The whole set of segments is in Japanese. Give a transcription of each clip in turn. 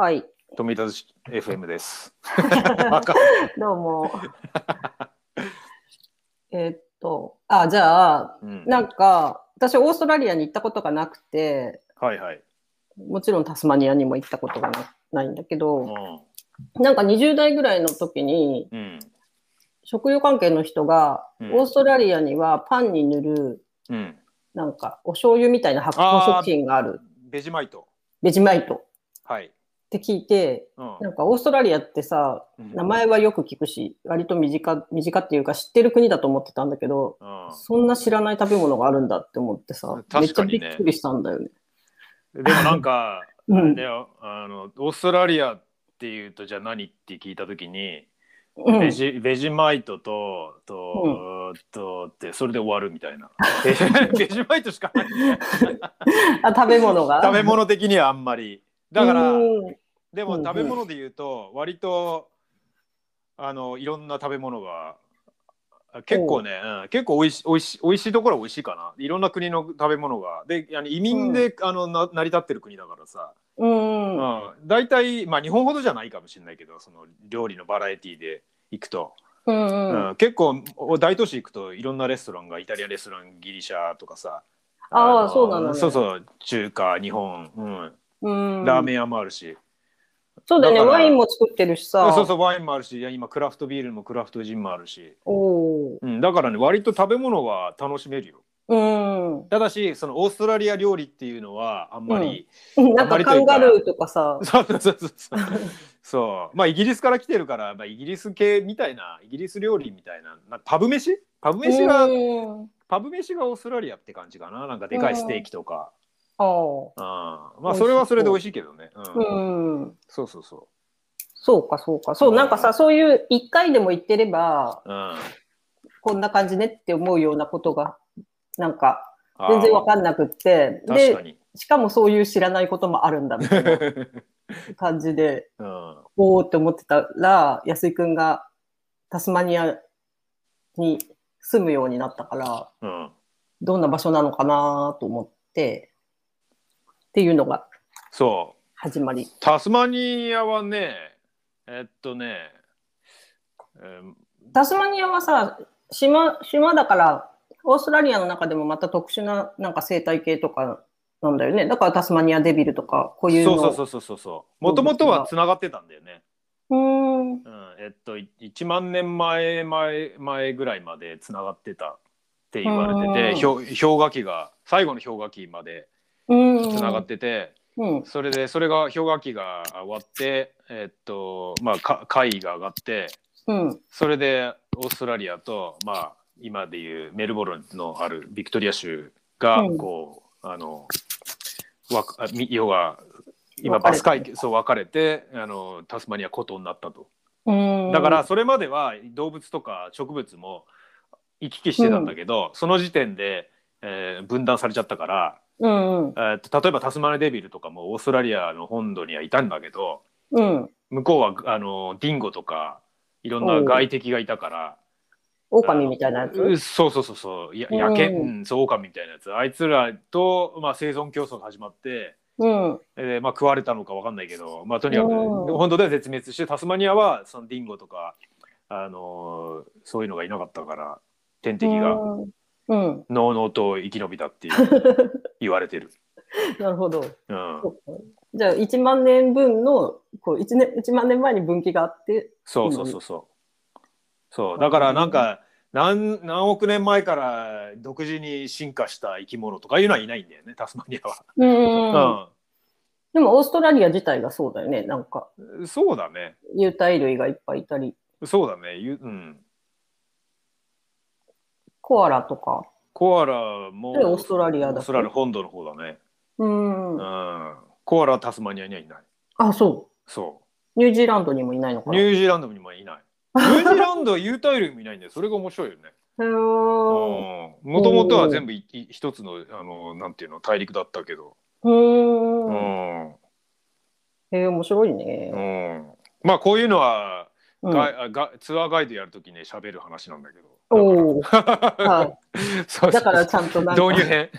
はい。富田 FM です。どうも。えーっと、あ、じゃあ、うんなんか、私、オーストラリアに行ったことがなくて、はいはい。もちろんタスマニアにも行ったことがなないんだけうど、ん。なんか20代ぐらいの時に、うん。食用関係の人が、うんオーストラリアにはパンに塗る、うん。なんか、お醤油みたいな発酵食品がある、ベジマイト。ベジマイトっはい。て聞いて、うん。なんかオーストラリアってさ、うん。名前はよく聞くし、割と身近、身近っていうか知ってる国だと思ってたんだけど、うん。そんな知らない食べ物があるんだって思ってさ、めっちゃびっくりしたんだよね。でもなんか、うん。ね、あのオーストラリアっていうとじゃあ何って聞いた時に、うん。ベジベジマイトとと、とってそれで終わるみたいな。ベジマイトしかない。あ食べ物が？食べ物的にはあんまり。だからうんうんうんでも食べ物で言うと割とあのいろんな食べ物があ結構ね、う。ん、結構おいしおいしおいしいところはおいしいかな。いろんな国の食べ物が。であの移民で、あのな成り立ってる国だからさ、うんうん、大体まあ日本ほどじゃないかもしれないけどその料理のバラエティーで行くと、うんううん。ん結構お大都市行くといろんなレストランがイタリアンレストランギリシャとかさ。ああのそうなのね。そうそう。中華日本、うん。うん。ラーメン屋もあるし、そうだよね。ワインも作ってるしさ。そうそうワインもあるしいや今クラフトビールもクラフトジンもあるし、おー。うん、だからね割と食べ物は楽しめるよ。うん。ただしそのオーストラリア料理っていうのはあんまり、なんかカンガルーとかさ。そうそうそうそうそう。まあイギリスから来てるから、まあ、イギリス系みたいなイギリス料理みたいななパブ飯？パブ飯が、うん。パブ飯がオーストラリアって感じかな。なんかでかいステーキとか、ああまあそれはそれで美味しいけどね、うん。あうん。そうそうそそうかそうか。そうなんかさそういう一回でも行ってればう、うん、こんな感じねって思うようなことがなんか全然わかんなくって。でしかもそういう知らないこともあるんだみたいな 感じでうん、おおって思ってたら安井くんがタスマニアに住むようになったからうん、どんな場所なのかなと思ってっていうのがそう。始まり。タスマニアはねえっとね、えータスマニアはさ島島だからオーストラリアの中でもまた特殊ななんか生態系とかなんだよね。だからタスマニアデビルとかこういうの。そうそうそうそうそう。もともとはつなが。ってたんだよね、うーん。うん、えっとい1万年前前前ぐらいまでつながってたって言われてて氷氷河期が最後の氷河期までうんつながってて、うん。それでそれが氷河期が終わってえっとまあか海位が上がってうん。それでオーストラリアとまあ今でいうメルボルンのあるビクトリア州がうん。こう、あのわ要は今バス海そう分かれてあのタスマニア孤島になったと。うん。だからそれまでは動物とか植物も行き来してたんだけど、その時点で、えー分断されちゃったから、うんうん。えーと例えばタスマニアデビルとかもオーストラリアの本土にはいたんだけどうん。向こうはあのディンゴとかいろんな外敵がいたから。狼みたいなやつ？うそうそうそうそう。やうん。野犬、うん、そう狼みたいなやつ。あいつらと、まあ、生存競争が始まって、うん。えーまあ、食われたのかわかんないけど、まあ、とにかくうん。本当で絶滅してタスマニアはそのディンゴとか、あのーそういうのがいなかったから天敵がのうのうと生き延びたっていう 言われてる。なるほどうん、じゃあ1万年分のこう 1, 年1万年前に分岐があってそうそうそうそう。そうだからなんか何何億年前から独自に進化した生き物とかいうのはいないんだよねタスマニアは。うんでもオーストラリア自体がそうだよねなんかうん、そうだね。有袋類がいっぱいいたりそうだね。ゆうん。コアラとかコアラもでオーストラリアだオーストラリア本土の方だね。うんうん。コアラはタスマニアにはいない。あそそうニュージーランドにもいないのかう。な？ニュージーランドにもいない。ニュージーランドは有袋類もいないんだよ。それが面白いよね。へーもともとは全部いい一つのあのなんていうの？大陸だったけど。ううーん。ん。へえ、面白いね。うん。まあこういうのは、うんががツアーガイドやるときに喋る話なんだけど。おお。はい。だからちゃんと。導入編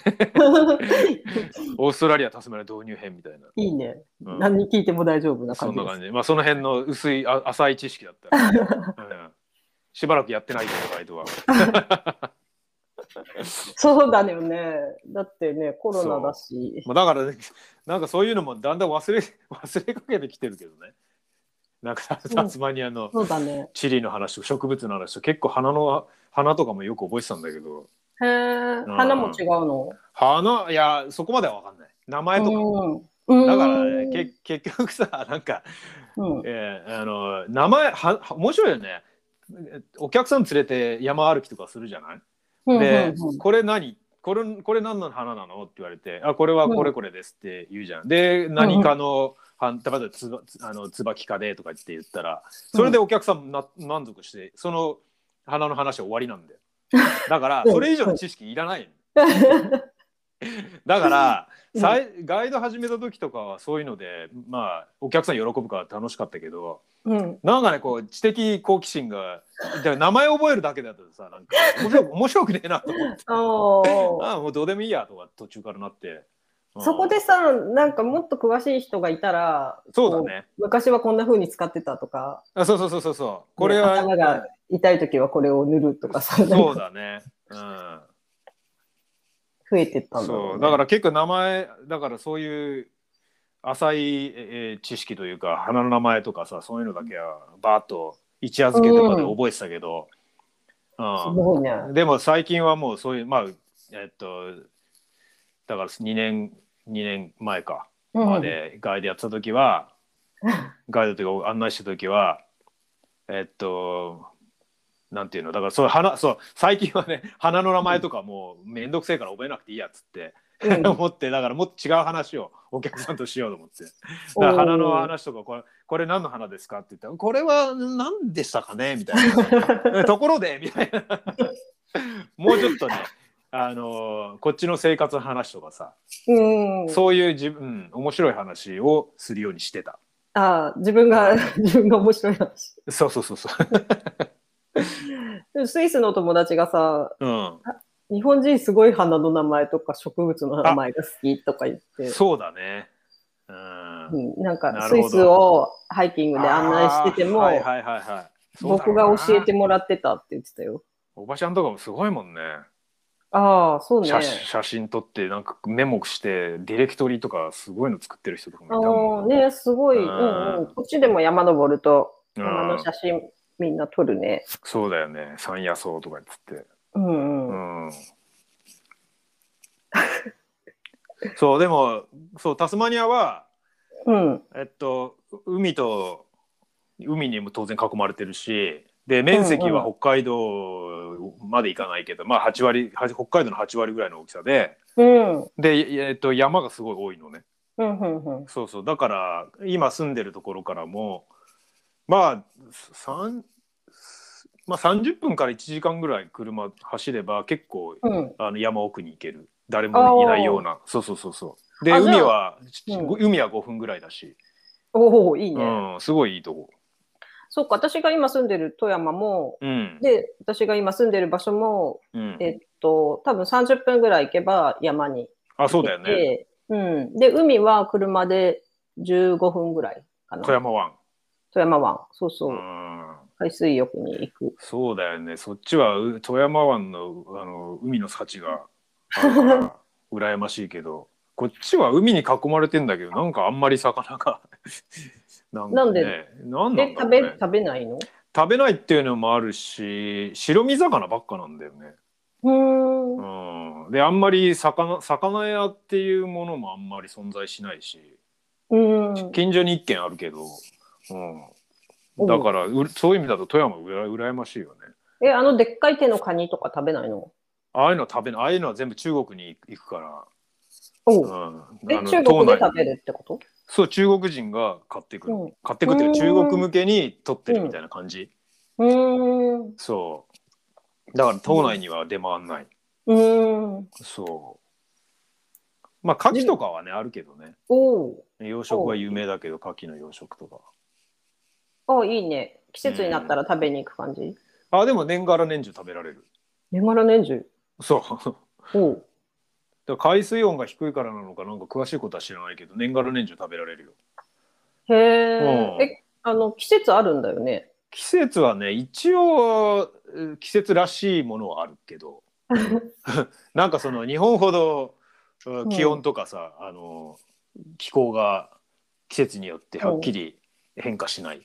オーストラリアタスマニア導入編みたいな、いいね。うん何聞いても大丈夫な感じ。そんな感じまあその辺の薄いあ浅い知識だったら、うんしばらくやってないけどバイトは そうだよね。だってね、コロナだし。まあだから、ね、なんかそういうのもだんだん忘れ忘れかけてきてるけどねなんかタスマニアのそうだね。チリの話と植物の話と結構花の花とかもよく覚えてたんだけど。へえ、花も違うの？花？いやそこまでは分かんない。名前とか、うん。だからねけ結局さなんか、うん。えーあの名前はは面白いよね。お客さん連れて山歩きとかするじゃない？うんで、これ何？これこれ何の花なの？って言われて「あこれはこれこれです」って言うじゃん。で何かの、はん例えばつばつあの椿科でとか言って言ったらそれでお客さんな満足してその花の話は終わりなんだよ。だからうんそれ以上の知識いらないの。だから、さいガイド始めた時とかはそういうのでまあお客さん喜ぶから楽しかったけどうん。なんかねこう知的好奇心が名前覚えるだけだとさなんか面白くねえなと思って ああもうどうでもいいやとか途中からなって、うんそこでさ、なんかもっと詳しい人がいたら、そうだね。昔はこんな風に使ってたとか、あそうそうそうそうそう。これは、頭が痛い時はこれを塗るとかさ、そうだね。うん。増えてったんだろそう。うね、だから結構名前だからそういう浅い、えー知識というか花の名前とかさそういうのだけはバーッと一夜漬けとかで覚えてたけど、すうん。ごいね。でも最近はもうそういうまあえっとだから2年2年前かうん。までガイドやってた時は、ガイドというか案内した時はえっとなんていうの？だからそう花そう最近はね花の名前とかもうめんどくせえから覚えなくていいやっつって、うん。思ってだからもっと違う話をお客さんとしようと思って。だ花の話とかこれこれ何の花ですかって言ったらこれは何でしたかね？みたいな。ところでみたいな。もうちょっとねあのこっちの生活の話とかさ、うん、そういう自分、うん面白い話をするようにしてた。あ自分が、自分が面白い話。そうそうそうそう。スイスの友達がさ、うん、日本人すごい花の名前とか植物の名前が好きとか言って、そうだね。うん。うん、なんかスイスをハイキングで案内してても、あーはいはいはいはい。そうだろ僕が教えてもらってたって言ってたよ。おばちゃんとかもすごいもんね。ああ、そうね。写写真撮ってなんかメモしてディレクトリとかすごいの作ってる人とかもいたああ、もんね、すごい、ううんんうん。こっちでも山登ると、うん山の写真みんな撮るね。そうだよね山野草とかっつって。うんううん。ん。そうでもそうタスマニアはうん。えっと海と海にも当然囲まれてるしで面積は北海道まで行かないけど、まあ8割は北海道の8割ぐらいの大きさでうん。で、えっと、山がすごい多いのねうん。うん。うん。そうそうだから今住んでるところからもまあ三まあ、30分から1時間ぐらい車走れば結構うん。あの山奥に行ける誰もいないようなそうそうそうそうで海は、うん海は5分ぐらいだし、おお、いいね。うん、すごいいいとこ。そっか、私が今住んでる富山も、うんで、私が今住んでる場所も、うん、えっと、多分30分ぐらい行けば山にあそう行だよねうん。で、海は車で15分ぐらいかな。富山湾、富山湾。そうそうう。ん、海水浴に行く。そうだよねそっちはう富山湾のあの海の幸があるから羨ましいけどこっちは海に囲まれてんだけどなんかあんまり魚がなんか、ね、なんで？ね、食べ、食べないの？食べないっていうのもあるし白身魚ばっかなんだよね。うーん。うん、であんまり魚魚屋っていうものもあんまり存在しないし。うん。近所に一軒あるけど、う、うんんだからうそういう意味だと富山うら羨ましいよね。え、あのでっかい手のカニとか食べないの？ああいうの食べない。ああいうのは全部中国に行くから、おう。ん、え、中国で食べるってこと？そう中国人が買ってくる、うん。買ってくっていうかうん中国向けに取ってるみたいな感じ、うーん。そう。だから島内には出回んない、うーん。そう。まあ牡蠣とかはねあるけどね。養殖は有名だけど牡蠣の養殖とか。あ、いいね。季節になったら食べに行く感じ？あでも年がら年中食べられる。年がら年中？そうだ海水温が低いからなのかなんか詳しいことは知らないけど年がら年中食べられるよ。へえ。うん。え、あの、季節あるんだよね。季節はね一応えー季節らしいものはあるけど。なんかその日本ほどうん。気温とかさ、あの気候が季節によってはっきり変化しない、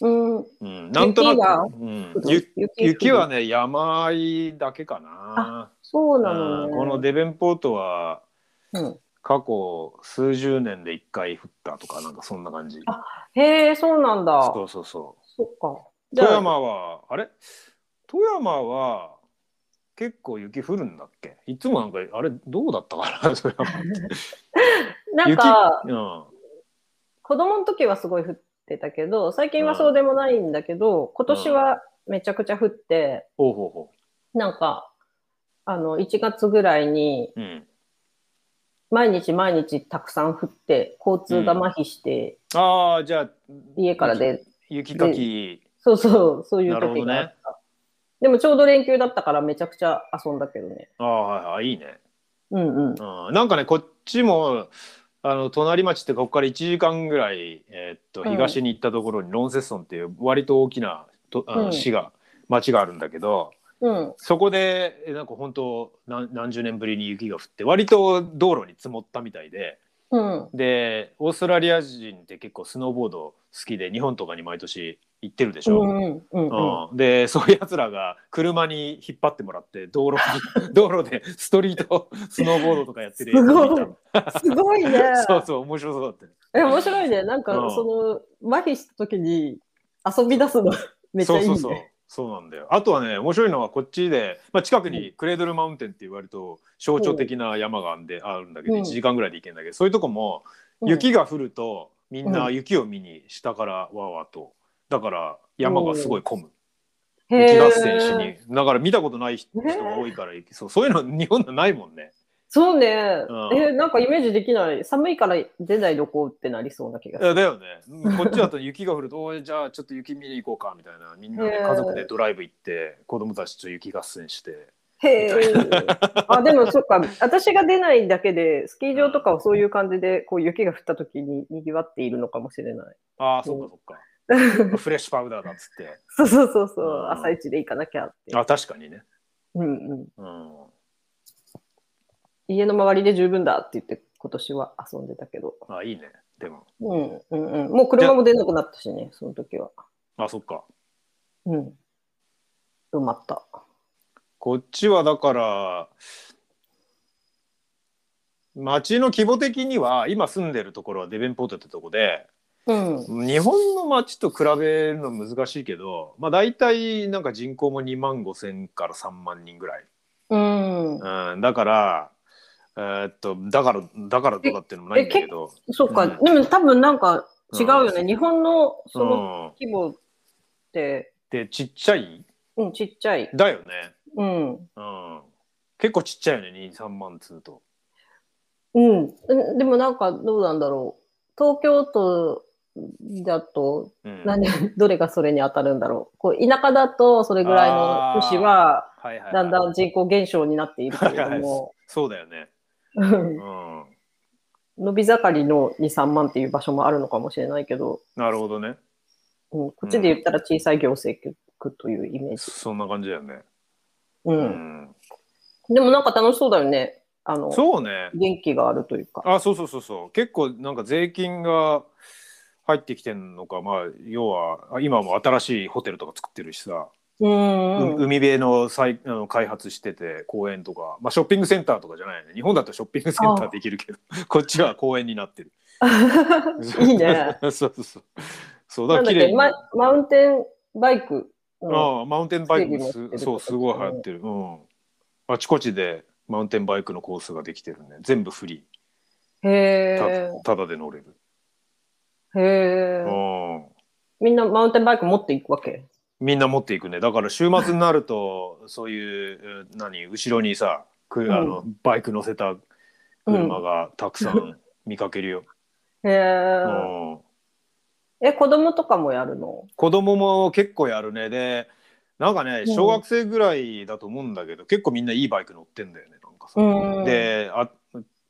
うん。うん、なんとな雪はく、うん、ゆ雪雪はね山あいだけかな、そうなのこのデベンポートはうん。過去数十年で1回降ったとかなんかそんな感じ。あへえ、そうなんだ。そうそうそそっか。富山はあれ？富山は結構雪降るんだっけ？いつもなんかあれどうだったかな？富山ってなんか、雪うん。子供の時はすごい降ってたけど、最近はそうでもないんだけど、今年はめちゃくちゃ降って、ほうほうほなんか、あの、1月ぐらいに、ううん。毎日毎日たくさん降って、交通が麻痺して、ああじゃあ家からで、雪かき。そうそう、そういう時があった。でもちょうど連休だったからめちゃくちゃ遊んだけどね。ああはいはいね。うんうん。うん、なんかねこっちもあの隣町ってここから1時間ぐらい、えーっとうん東に行ったところにロンセッソンっていう割と大きなとあのうん市が、町があるんだけどうん。そこでえなんか本当何何十年ぶりに雪が降って割と道路に積もったみたいでうん。でオーストラリア人って結構スノーボード好きで日本とかに毎年行ってるでしょ？うんうんうんでそういうやつらが車に引っ張ってもらって道路に 道路でストリートスノーボードとかやってるすごい。ね。そうそう面白そうだったよ。え、面白いね。なんか、うん。その、麻痺した時に遊び出すの めっちゃいいね。そうそうそう。そうなんだよ。あとはね面白いのはこっちで、まあ、近くにクレードルマウンテンって言われると象徴的な山があんであるんだけど、うん。1時間ぐらいで行けんだけどそういうとこもうん。雪が降るとみんな雪を見に下からわーわーとだから山がすごい混む、雪合戦しに。だから見たことない人が多いからそうそういうの日本ではないもんね。そうね、うん。え、なんかイメージできない。寒いから出ないどこってなりそうな気がする。だよね。うんこっちだと雪が降ると じゃあちょっと雪見に行こうかみたいな。みんなで家族でドライブ行って子供たちと雪合戦して。へえ。あ、でもそっか。私が出ないだけで、スキー場とかはそういう感じで、こう雪が降った時に賑わっているのかもしれない。ああそっかそっかフレッシュパウダーだっつって そうそうそうそうう。ん朝一で行かなきゃって。あ確かにねうんうん。うん家の周りで十分だって言って、今年は遊んでたけど。あいいねでもうんうんうん。もう車も出なくなったしね、その時は。あそっかうん。埋まった。こっちはだから町の規模的には今住んでるところはデベンポートってとこでうん。日本の町と比べるの難しいけどまあ大体なんか人口も2万5千から3万人ぐらい、うん。うん、だからえーっとだからだからどうだっていうのもないんだけどそうか、うんでも多分なんか違うよね。うん日本のそのうん、規模って、でちっちゃい？うん、ちっちゃい。だよね、うん。うん、結構ちっちゃいよね23万つうとうん。うんでもなんかどうなんだろう。東京都だとうん。何、どれがそれに当たるんだろう。こう田舎だとそれぐらいの都市はだんだん人口減少になっているけれども、そうだよね。うん。うん。伸び盛りの2、3万っていう場所もあるのかもしれないけど、なるほどね。うん、こっちで言ったら小さい行政区というイメージ。そんな感じだよね。う。うんん。でもなんか楽しそうだよね。あの、そうね。元気があるというか。あそうそうそうそう。結構なんか税金が入ってきてんのかまあ要はあ今も新しいホテルとか作ってるしさ、うんう海辺の再あの開発してて公園とか、まあ、ショッピングセンターとかじゃないよね。日本だとショッピングセンターできるけど。こっちは公園になってる。いいね。そうそうそう。そうだから綺ママウンテンバイクの。ああマウンテンバイクすそうすごい流行ってる、うん、あちこちでマウンテンバイクのコースができてるね。全部フリへー。たただで乗れる、え。へえ。うん。みんなマウンテンバイク持っていくわけ？みんな持っていくね。だから週末になると そういうえー何？後ろにさくん。あのバイク乗せた車がたくさん見かけるよ、へうえ。ん。え、子供とかもやるの？子供も結構やるね。でなんかねうん。小学生ぐらいだと思うんだけど、結構みんないいバイク乗ってんだよねなんかさ、うん。であ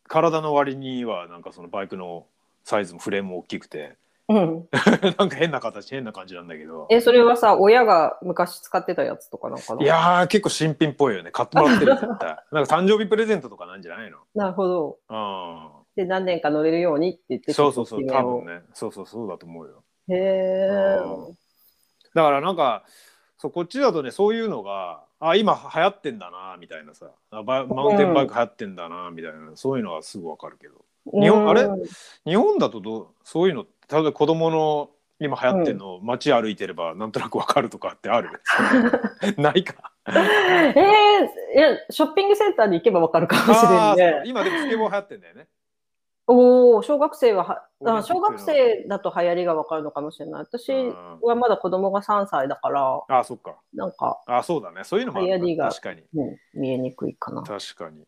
体の割にはなんかそのバイクのサイズもフレームも大きくて。うん。なんか変な形変な感じなんだけど。え、それはさ、親が昔使ってたやつとかなんかないやー結構新品っぽいよね。買ってもらってるよ絶対。なんか誕生日プレゼントとかなんじゃないの？なるほど。うん。で、何年か乗れるようにって言って、そうそうそう多分ね。そうそうそうだと思うよ。へうん。だからなんかそうこっちだとねそういうのがあ今流行ってんだなみたいなさ。あバイマウンテンバイク流行ってんだなみたいな、そういうのはすぐわかるけど。え。日本あれ？うん日本だとどう？そういうの例えば子供の今流行ってんの、街歩いてればなんとなくわかるとかってある？ないか？えー、いや、ショッピングセンターに行けばわかるかもしれんね。そう。今でもスケボー流行ってんだよねおお、小学生はは小学生だと流行りがわかるのかもしれない。私うん。はまだ子供が3歳だから、あそっか。なんか、あそうだね。そういうのも流行りが確かに。うん見えにくいかな。確かに。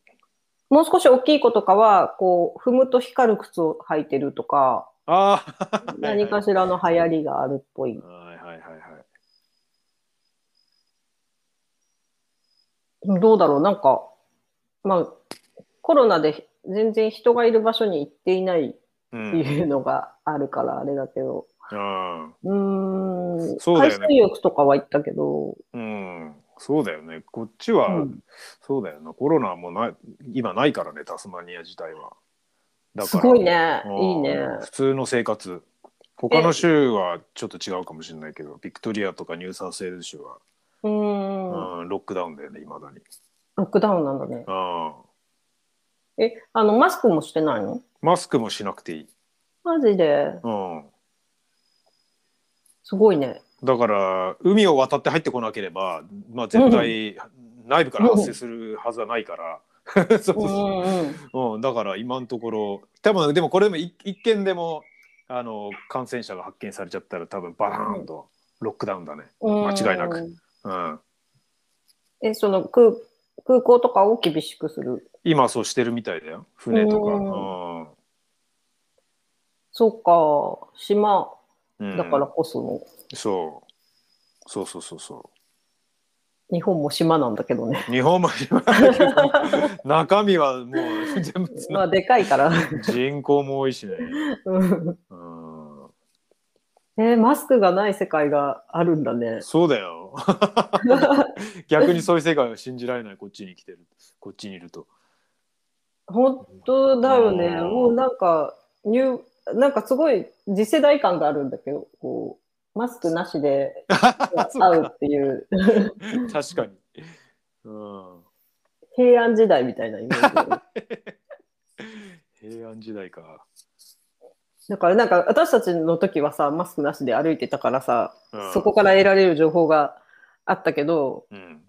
もう少し大きい子とかは、こう、踏むと光る靴を履いてるとか、ああ 何かしらの流行りがあるっぽい。はいはいはいはい。どうだろう。なんか、まあ、コロナで全然人がいる場所に行っていないってうんいうのがあるからあれだけど、うんうーん、そうだよね海水浴とかは行ったけど、うん、そうだよね。こっちは、うんそうだよな。コロナもない今ないからね、タスマニア自体は。だすごいねうん。いいね。普通の生活。他の州はちょっと違うかもしれないけど、ビクトリアとかニューサウスウェールズ州は、うーん。うん、ロックダウンだよね、いまだに。ロックダウンなんだね。うんえ、あの、マスクもしてないの？マスクもしなくていい。マジで、うん、すごいね。だから、海を渡って入ってこなければ、まあ、絶対、内部から発生するはずはないから。そうそううそんうん。ううん、だから今のところ多分でもこれでも一一件でもあの感染者が発見されちゃったら多分バーンとロックダウンだね。うん間違いなくうん、え、その空空港とかを厳しくする。今そうしてるみたいだよ。船とか。そうか、島うん。だからこその、そう。そうそうそうそ日本も島なんだけどね。う日本も島だけど。中身はもう全部まあ、でかいから。人口も多いしね。うん。うん、えーマスクがない世界があるんだね。そうだよ。逆にそういう世界は信じられないこっちに来てるこっちにいると。本当だよね。うんもうなんか、ニューなんかすごい次世代感があるんだけど、こう、マスクなしで 会うっていう、確かに。うん、平安時代みたいなイメージ。平安時代か。だからなんか私たちの時はさ、マスクなしで歩いてたからさ、うん。そこから得られる情報があったけど、うん。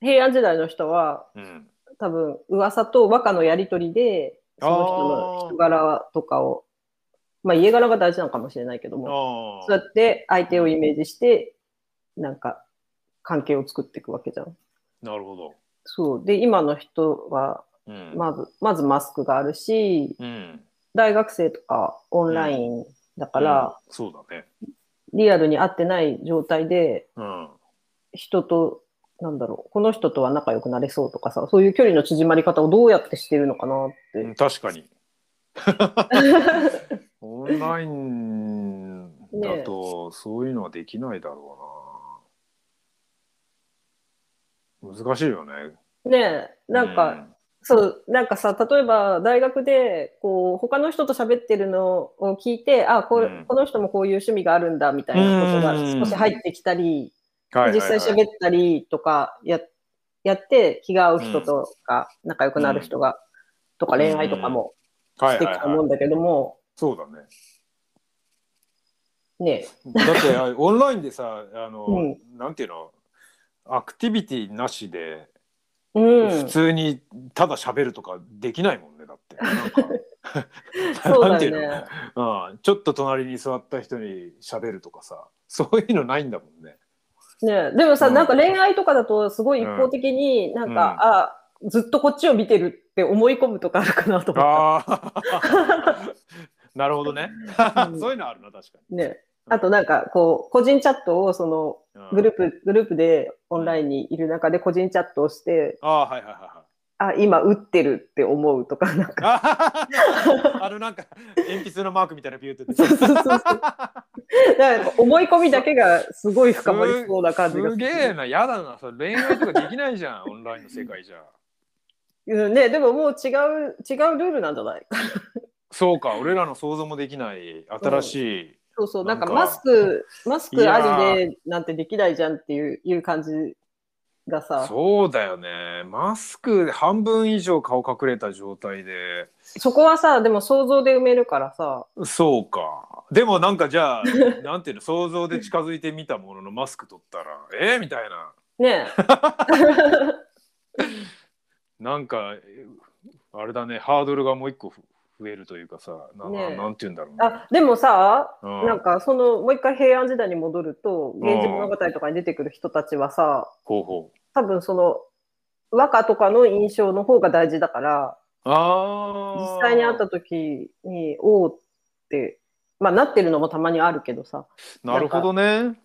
平安時代の人はうん。多分噂と和歌のやり取りで、その人の人柄とかを、まあ家柄が大事なのかもしれないけども、あそうやって相手をイメージして、なんか関係を作っていくわけじゃん。なるほど。そう。で、今の人は、うん。まず、まずマスクがあるし、うん、大学生とかオンラインだから、うんそうだね。リアルに会ってない状態で、うん、人と、なんだろう、この人とは仲良くなれそうとかさ、そういう距離の縮まり方をどうやってしてるのかなって。うん確かに。オンラインだとそういうのはできないだろうな。難しいよね。ねえ、なんか、そう、なんかさ、例えば大学で、こう、他の人と喋ってるのを聞いて、あ、こ,、うん。この人もこういう趣味があるんだみたいなことが少し入ってきたり、実はい際喋ったりとかややって気が合う人とか、仲良くなる人が、とか恋愛とかもしていくと思うんだけども、そうだね。ね。だってあオンラインでさあの、うん。なんていうの？アクティビティなしでうん。普、通にただ喋るとかできないもんねだって。なんか ていうだよね。の、うん、ちょっと隣に座った人に喋るとかさ。そういうのないんだもんね。ねでもさ、うん。なんか恋愛とかだとすごい一方的になんか、うん。あずっとこっちを見てるって思い込むとかあるかなと思っああ なるほどね。うん。そういうのあるな確かた。ねあとなんかこう個人チャットをそのうん。グループ、グループでオンラインにいる中で個人チャットをして、ああはいはいはいはい。あ、今打ってるって思うとか、なんか。ああのなんか鉛筆のマークみたいなビューってそうそうそうそう。だから思い込みだけがすごい深まりそうな感じがすげえなやだなそれ。恋愛とかできないじゃんオンラインの世界じゃ。うんね、でももう違う、違うルールなんじゃない？そうか俺らの想像もできない。新しい、そうそう、なんかマスク、マスクありでなんてできないじゃんっていういう感じがさ、そうだよね。マスクで半分以上顔隠れた状態で。そこはさ、でも想像で埋めるからさ、そうか。でもなんかじゃあ なんていうの想像で近づいてみたもののマスク取ったらえー、みたいな。ね なんかあれだねハードルがもう一個ふ増えるというかさな,、ねえ。なんて言うんだろうねあ、でもさ、うん。なんかその、もう一回平安時代に戻ると、源氏物語とかに出てくる人たちはさ、ほうほう。多分その、和歌とかの印象の方が大事だから、ああ実際に会った時に、おおって、まあなってるのもたまにあるけどさ、なるほどね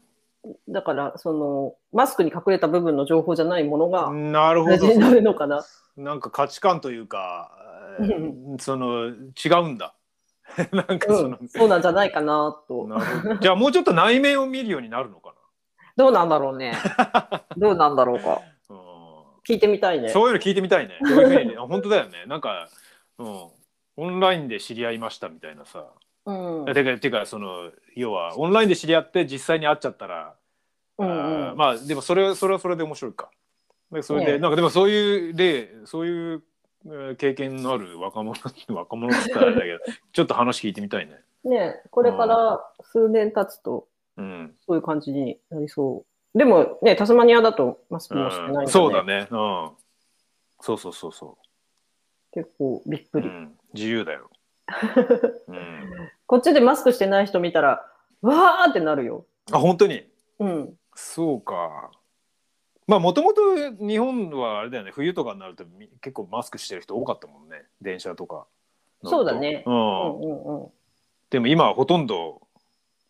だから、その、マスクに隠れた部分の情報じゃないものがなるほどなるのかな。なんか価値観というか、う その違うんだ なんかその、うん、そうなんじゃないかなと。なじゃあもうちょっと内面を見るようになるのかどうなんだろうね。どうなんだろうか。な、う聞いてみたいん、ね。そういうの聞いてみたいねどういうふうに？あ本当だよねなんか、うん、オンラインで知り合いましたみたいなさ、うん。てかてかその要はオンラインで知り合って実際に会っちゃったら、うんうん。まあでもそれそれはそれで面白いか。でそれで、ねなんかでもそういう例そういうえー経験のある若者 若者って言ったらあれだけどちょっと話聞いてみたいね。ねこれから数年経つと、うん、そういう感じになりそう。でもね、タスマニアだとマスクもしてないうん、そうだね。うん。そうそうそうそ結構びっくう、うり。ん、自由だよ、うん、こっちでマスクしてない人見たら、わーってなるよ。あ本当に？うん。そうか。まあもともと日本はあれだよね。冬とかになるとみ結構マスクしてる人多かったもんね。電車とかそうだね。ううんんうんうん。でも今はほとんど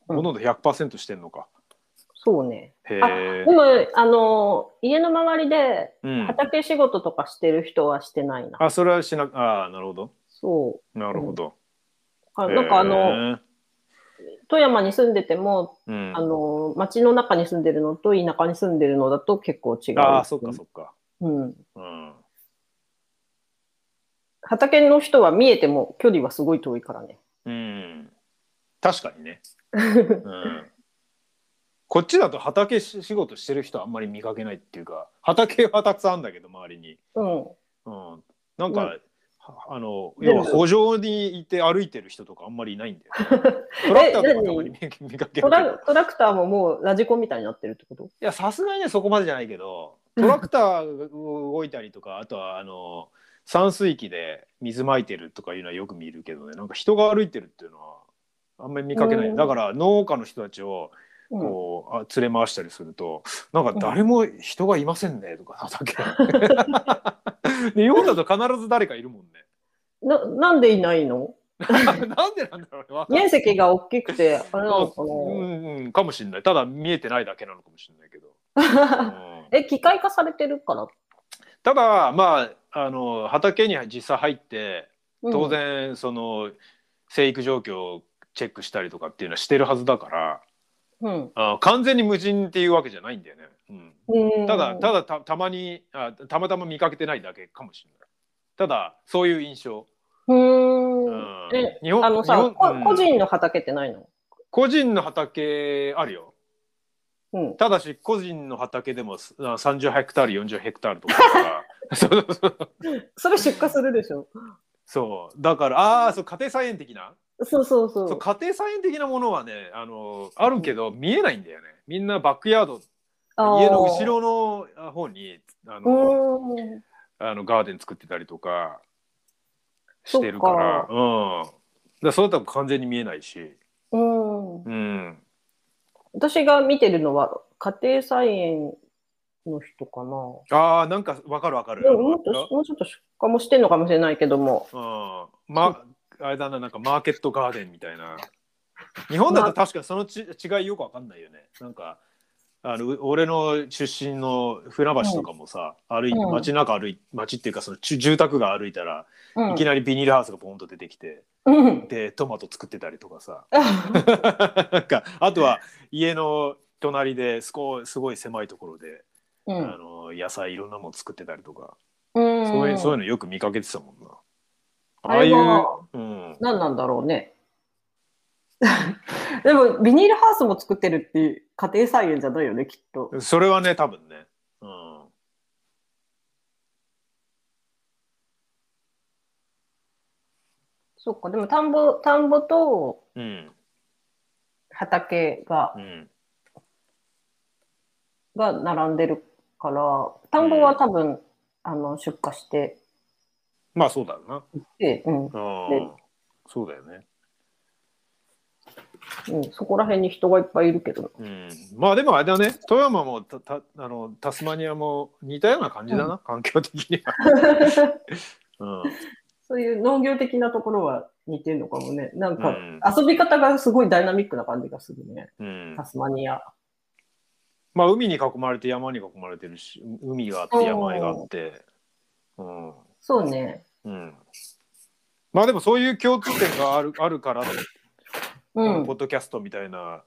うん。ほとんど100%してんのか、そうね。へでも、あの、家の周りでうん、畑仕事とかしてる人はしてないな。あそれはしなああなるほどそなるほど、う。あなんかあの、富山に住んでても、うん、あの、町の中に住んでるのと田舎に住んでるのだと結構違う。ああそっかそっか。うん。うん。畑の人は見えても距離はすごい遠いからね。うん。確かにね、うん、こっちだと畑し仕事してる人あんまり見かけないっていうか畑はたくさんあるんだけど周りに、うん。うん、なんか、うん。はあの要は補助にいて歩いてる人とかあんまりいないんだよ トラクターとかたまに見見かけるトラトラクターももうラジコンみたいになってるってこと？いやさすがにねそこまでじゃないけどトラクターが動いたりとかあとはあの散水機で水まいてるとかいうのはよく見るけどね。なんか人が歩いてるっていうのはあんまり見かけない、うん。だから農家の人たちをうん。こう、あ連れ回したりするとなんか誰も人がいませんねとか畑で日本だと必ず誰かいるもんね。ななんでいないの？なんでなんだろう面積が大きくて、あれなのかうなんうん、かもしれない。ただ見えてないだけなのかもしれないけど、うん。え、機械化されてるから？ただまああの畑に実際入ってうん。当然その生育状況をチェックしたりとかっていうのはしてるはずだからうん。あ完全に無人っていうわけじゃないんだよね、うん、うんただただたたまにあたまたま見かけてないだけかもしれない。ただそういう印象、うーん。うん。え、日本あのさ、個人の畑ってないの？個人の畑あるよ。うん。ただし個人の畑でもすあ30ヘクタール40ヘクタールとか。それ出荷するでしょ。そう。だからああーそう家庭菜園的な？そうそうそう。そう家庭菜園的なものはねあのあるけど見えないんだよね。みんなバックヤードあー家の後ろのあ方にあうの。あのガーデン作ってたりとかしてるから。うん。だそれだと完全に見えないし。うん。うん。私が見てるのは家庭菜園の人かな。ああなんかわかるわかる。でももっともうちょっと出荷もしてんのかもしれないけども。うん。まあれだななんかマーケットガーデンみたいな。日本だと確かにそのち違いよくわかんないよね。なんかあのう俺の出身の船橋とかもさ、歩いうん街中歩い街っていうかその住住宅が歩いたら、うんいきなりビニールハウスがポンと出てきてうん。でトマト作ってたりとかさ なんかあとは家の隣ですこすごい狭いところで、あうん。の野菜いろんなもの作ってたりとか、うん。そういうそういうのよく見かけてたもんな。ああれあいうは、うん、何なんだろうね。でも、ビニールハウスも作ってるっていう家庭菜園じゃないよね、きっと。それはね多分ね、うん、そっか、でも田んぼ、田んぼとうん。畑がう、ん。が並んでるから、田んぼは多分、あの、出荷して、まあそうだろうな。で、うん、うん。そうだよね。うん、そこら辺に人がいっぱいいるけど。うん、まあでもあれだね富山もたたあのタスマニアも似たような感じだな、環境的には。うんそういう農業的なところは似てるのかもね。なんかうん、遊び方がすごいダイナミックな感じがするね。うんタスマニア。まあ海に囲まれて山に囲まれてるし海があって山があって、うんそうね。うん、まあでもそういう共通点があるあるから、うん。ポッドキャストみたいな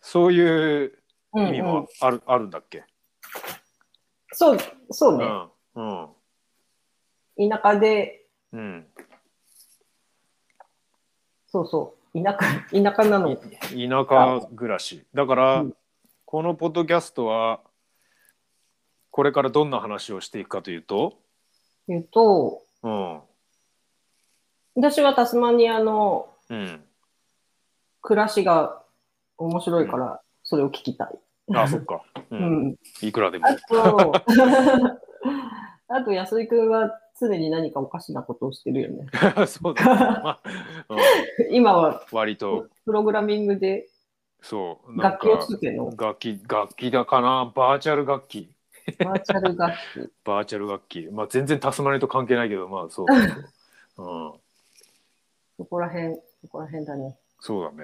そういううん意味もうん、ある,、あるんだっけ、そう、そうね。うんうん。田舎で、うん、そうそう。田舎、田舎なの。田舎暮らし。だから、うん。このポッドキャストはこれからどんな話をしていくかというと、言うと、うん。私はタスマニアのうん、暮らしが面白いから、それを聞きたい。あそっか、ううん。ん。いくらでも。あと、あと安井くんは常に何かおかしなことをしてるよね。そうだ、ね。まあうん、今は割と。プログラミングでそうなん楽器をか作っの？楽器楽器だかな。バーチャル楽器。バーチャル楽器。バーチャル楽器。まあ全然タスマニアと関係ないけどまあそう。うん、そこら辺、そこら辺だね。そうだね